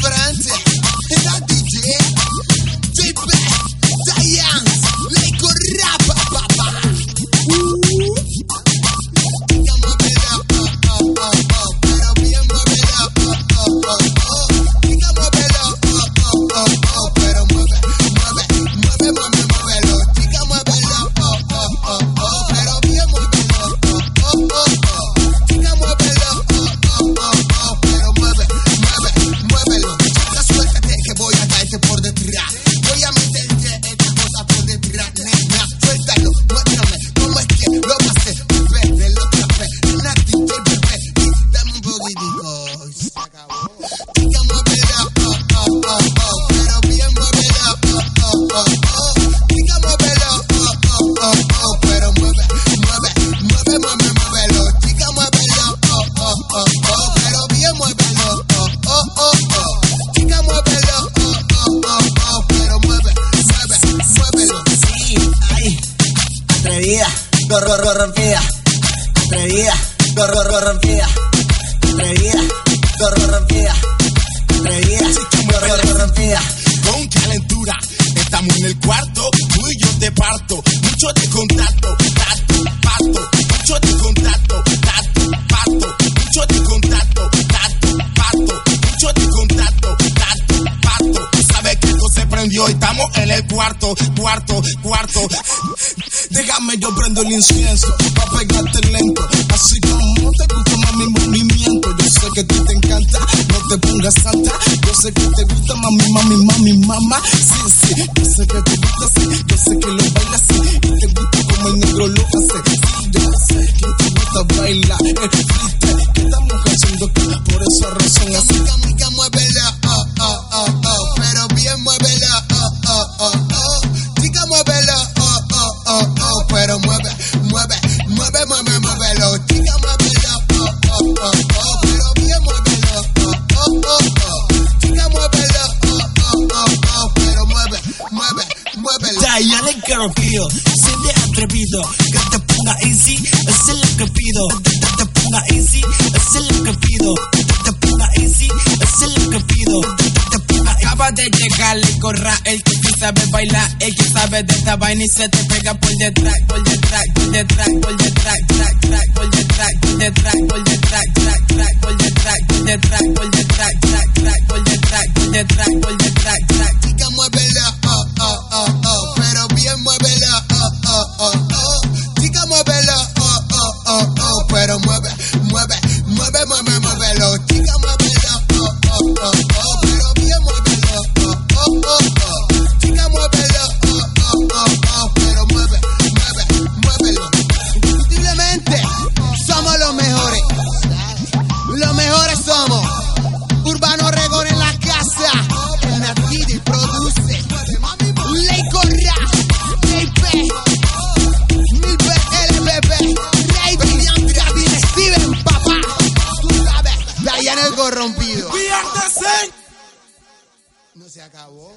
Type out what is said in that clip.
Diferente. Era DJ. JP. Science. Gorro, gorro, rompida, atrevida, gorro, gorro, rompida, atrevida, gorro, rompida, atrevida, gorro, gorro, rompida. con calentura. Estamos en el cuarto, tú y yo te parto. Mucho de contacto, tato, cuarto, cuarto, cuarto. Déjame yo prendo el incienso pa' pegarte lento. Así como te gusta mi movimiento. Yo sé que a ti te encanta, no te pongas santa. Yo sé que te gusta mami, mami, mami, mamá. Sí, sí, yo sé que te mueve, muévelo. Chica, muévela, oh, oh, oh, oh. Pero bien muévelo, oh, oh, oh, oh. Chica, muévela, oh, oh, oh, oh. Pero mueve, mueve, muévelo. Diana el corrompido, sé de atrevido, que te ponga easy, es lo que pido, que te ponga easy, es lo que pido, que te ponga easy, es lo que pido, De llegar el corra, el que sí sabe bailar, el que sabe de esta vaina y se te pega por detrás, por detrás, por detrás, por detrás, track, track, por detrás, por detrás, por detrás, track, track, por detrás, por detrás, por detrás, track, track, por detrás, por detrás, por detrás, corrompido. No se acabó.